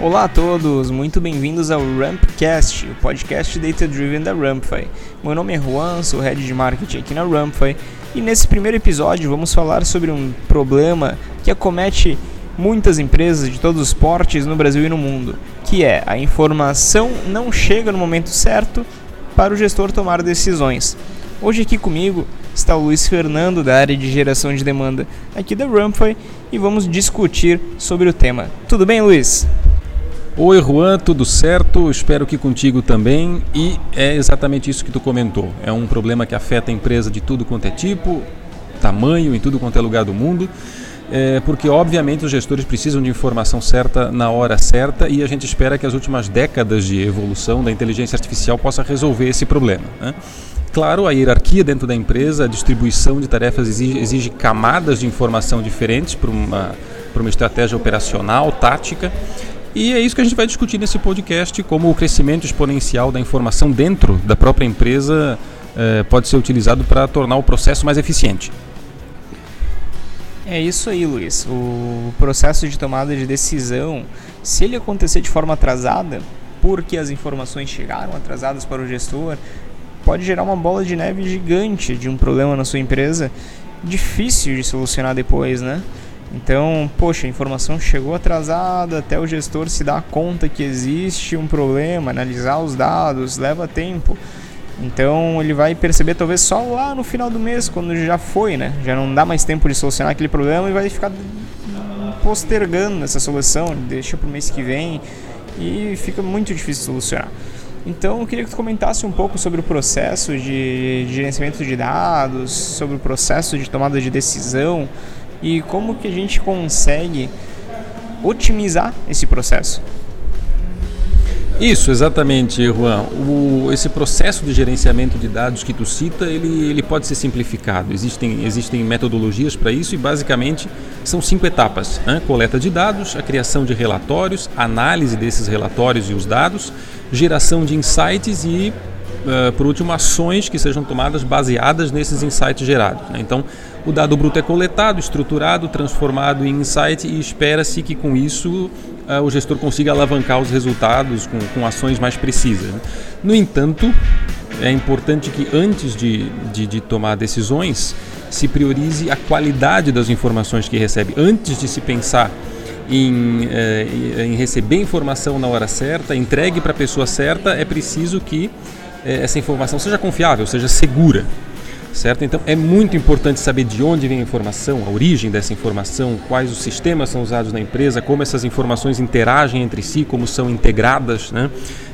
Olá a todos, muito bem-vindos ao Rampcast, o podcast Data Driven da Rampfy. Meu nome é Juan, sou head de marketing aqui na Rampfy e nesse primeiro episódio vamos falar sobre um problema que acomete muitas empresas de todos os portes no Brasil e no mundo, que é a informação não chega no momento certo para o gestor tomar decisões. Hoje aqui comigo está o Luiz Fernando da área de geração de demanda aqui da Rampfy e vamos discutir sobre o tema. Tudo bem, Luiz? Oi Juan, tudo certo? Espero que contigo também. E é exatamente isso que tu comentou. É um problema que afeta a empresa de tudo quanto é tipo, tamanho, em tudo quanto é lugar do mundo. É, porque obviamente os gestores precisam de informação certa na hora certa e a gente espera que as últimas décadas de evolução da inteligência artificial possa resolver esse problema. Né? Claro, a hierarquia dentro da empresa, a distribuição de tarefas exige, exige camadas de informação diferentes para uma, uma estratégia operacional, tática. E é isso que a gente vai discutir nesse podcast, como o crescimento exponencial da informação dentro da própria empresa eh, pode ser utilizado para tornar o processo mais eficiente. É isso aí, Luiz. O processo de tomada de decisão, se ele acontecer de forma atrasada, porque as informações chegaram atrasadas para o gestor, pode gerar uma bola de neve gigante de um problema na sua empresa, difícil de solucionar depois, né? Então, poxa, a informação chegou atrasada, até o gestor se dar conta que existe um problema, analisar os dados, leva tempo. Então ele vai perceber talvez só lá no final do mês, quando já foi, né? Já não dá mais tempo de solucionar aquele problema e vai ficar postergando essa solução, deixa para o mês que vem e fica muito difícil solucionar. Então eu queria que tu comentasse um pouco sobre o processo de gerenciamento de dados, sobre o processo de tomada de decisão e como que a gente consegue otimizar esse processo. Isso, exatamente, Juan. O, esse processo de gerenciamento de dados que tu cita, ele, ele pode ser simplificado. Existem, existem metodologias para isso e basicamente são cinco etapas: né? coleta de dados, a criação de relatórios, análise desses relatórios e os dados, geração de insights e Uh, por último, ações que sejam tomadas baseadas nesses insights gerados. Né? Então, o dado bruto é coletado, estruturado, transformado em insight e espera-se que com isso uh, o gestor consiga alavancar os resultados com, com ações mais precisas. Né? No entanto, é importante que antes de, de, de, tomar decisões se priorize a qualidade das informações que recebe. Antes de se pensar em, eh, em receber informação na hora certa, entregue para a pessoa certa, é preciso que eh, essa informação seja confiável, seja segura certo? Então é muito importante saber de onde vem a informação, a origem dessa informação, quais os sistemas são usados na empresa, como essas informações interagem entre si, como são integradas, né?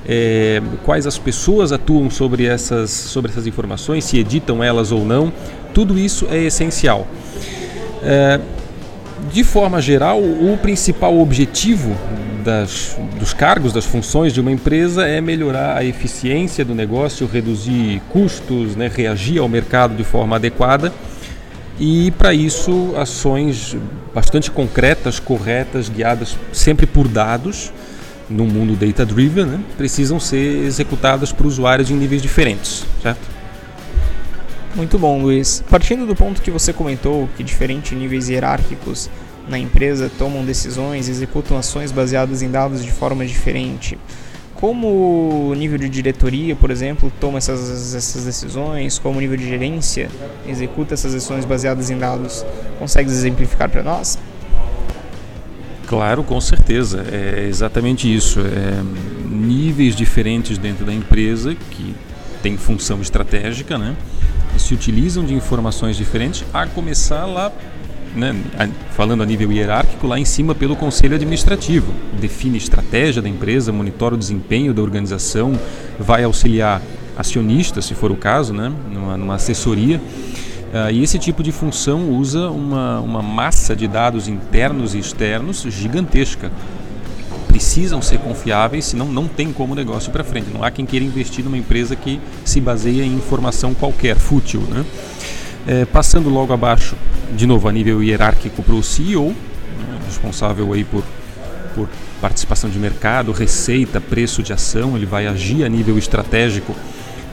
É, quais as pessoas atuam sobre essas, sobre essas informações, se editam elas ou não, tudo isso é essencial. É, de forma geral, o principal objetivo das, dos cargos, das funções de uma empresa é melhorar a eficiência do negócio, reduzir custos, né, reagir ao mercado de forma adequada. E para isso, ações bastante concretas, corretas, guiadas sempre por dados, no mundo data-driven, né, precisam ser executadas por usuários em níveis diferentes, certo? Muito bom, Luiz. Partindo do ponto que você comentou, que diferentes níveis hierárquicos na empresa tomam decisões, executam ações baseadas em dados de forma diferente. Como o nível de diretoria, por exemplo, toma essas, essas decisões, como o nível de gerência executa essas ações baseadas em dados, consegue exemplificar para nós? Claro, com certeza. É exatamente isso. É, níveis diferentes dentro da empresa que tem função estratégica, né? se utilizam de informações diferentes, a começar lá, né, falando a nível hierárquico, lá em cima pelo conselho administrativo. Define estratégia da empresa, monitora o desempenho da organização, vai auxiliar acionistas, se for o caso, né, numa, numa assessoria. Uh, e esse tipo de função usa uma, uma massa de dados internos e externos gigantesca precisam ser confiáveis, senão não tem como o negócio ir para frente. Não há quem queira investir numa empresa que se baseia em informação qualquer, fútil. Né? É, passando logo abaixo, de novo, a nível hierárquico para o CEO, né, responsável aí por, por participação de mercado, receita, preço de ação, ele vai agir a nível estratégico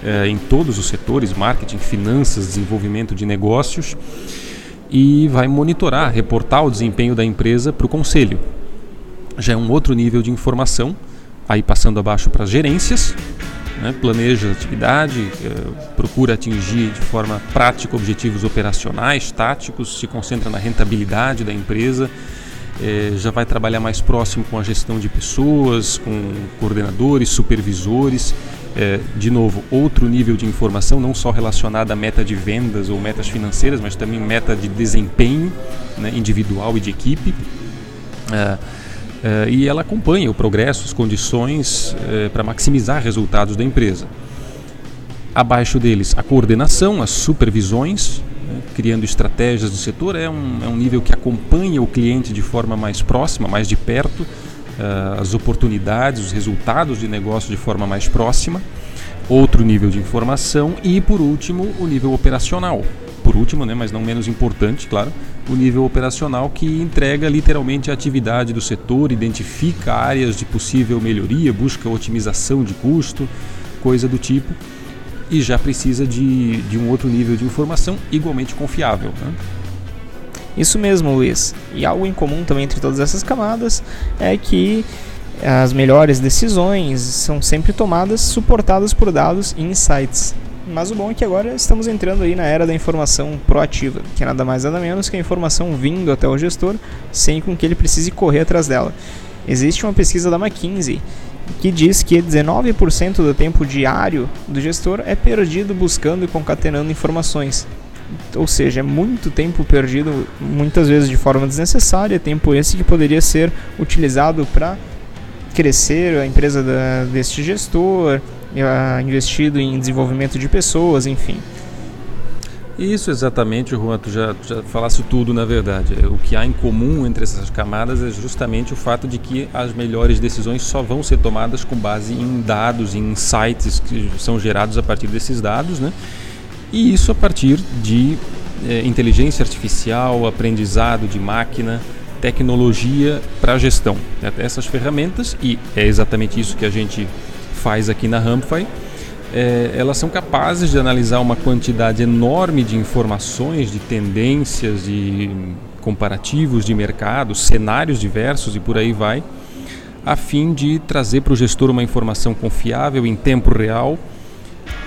é, em todos os setores, marketing, finanças, desenvolvimento de negócios e vai monitorar, reportar o desempenho da empresa para o conselho, já é um outro nível de informação, aí passando abaixo para as gerências, né? planeja a atividade, eh, procura atingir de forma prática objetivos operacionais, táticos, se concentra na rentabilidade da empresa, eh, já vai trabalhar mais próximo com a gestão de pessoas, com coordenadores, supervisores. Eh, de novo, outro nível de informação, não só relacionada a meta de vendas ou metas financeiras, mas também meta de desempenho né, individual e de equipe. Uh, e ela acompanha o progresso, as condições uh, para maximizar resultados da empresa. Abaixo deles, a coordenação, as supervisões, né, criando estratégias do setor, é um, é um nível que acompanha o cliente de forma mais próxima, mais de perto, uh, as oportunidades, os resultados de negócio de forma mais próxima. Outro nível de informação e, por último, o nível operacional. Por último, né, mas não menos importante, claro, o nível operacional que entrega literalmente a atividade do setor, identifica áreas de possível melhoria, busca otimização de custo, coisa do tipo, e já precisa de, de um outro nível de informação igualmente confiável. Né? Isso mesmo, Luiz. E algo em comum também entre todas essas camadas é que as melhores decisões são sempre tomadas suportadas por dados e insights. Mas o bom é que agora estamos entrando aí na era da informação proativa, que é nada mais nada menos que a informação vindo até o gestor sem com que ele precise correr atrás dela. Existe uma pesquisa da McKinsey que diz que 19% do tempo diário do gestor é perdido buscando e concatenando informações. Ou seja, é muito tempo perdido, muitas vezes de forma desnecessária, tempo esse que poderia ser utilizado para crescer a empresa da, deste gestor, investido em desenvolvimento de pessoas, enfim. Isso exatamente, Juan, tu já, já falasse tudo na verdade. O que há em comum entre essas camadas é justamente o fato de que as melhores decisões só vão ser tomadas com base em dados, em insights que são gerados a partir desses dados, né? E isso a partir de é, inteligência artificial, aprendizado de máquina, tecnologia para gestão. Essas ferramentas, e é exatamente isso que a gente faz aqui na Rampfy, é, elas são capazes de analisar uma quantidade enorme de informações, de tendências, de comparativos de mercado, cenários diversos e por aí vai, a fim de trazer para o gestor uma informação confiável em tempo real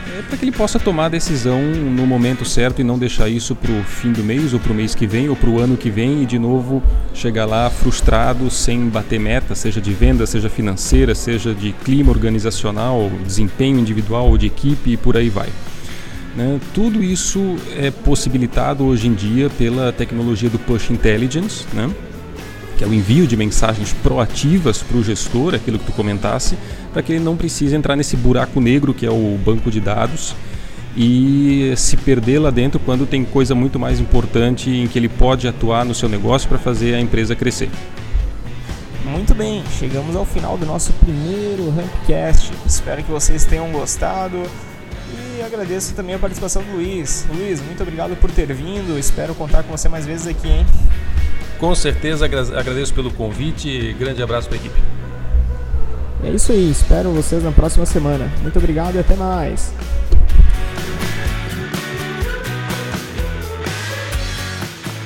é para que ele possa tomar a decisão no momento certo e não deixar isso para o fim do mês, ou para o mês que vem, ou para o ano que vem e de novo chegar lá frustrado, sem bater meta, seja de venda, seja financeira, seja de clima organizacional, desempenho individual ou de equipe e por aí vai. Né? Tudo isso é possibilitado hoje em dia pela tecnologia do Push Intelligence, né? que é o envio de mensagens proativas para o gestor, aquilo que tu comentasse, para que ele não precise entrar nesse buraco negro que é o banco de dados e se perder lá dentro quando tem coisa muito mais importante em que ele pode atuar no seu negócio para fazer a empresa crescer. Muito bem, chegamos ao final do nosso primeiro Rampcast. Espero que vocês tenham gostado e agradeço também a participação do Luiz. Luiz, muito obrigado por ter vindo. Espero contar com você mais vezes aqui, hein? Com certeza agradeço pelo convite e grande abraço para a equipe. É isso aí, espero vocês na próxima semana. Muito obrigado e até mais.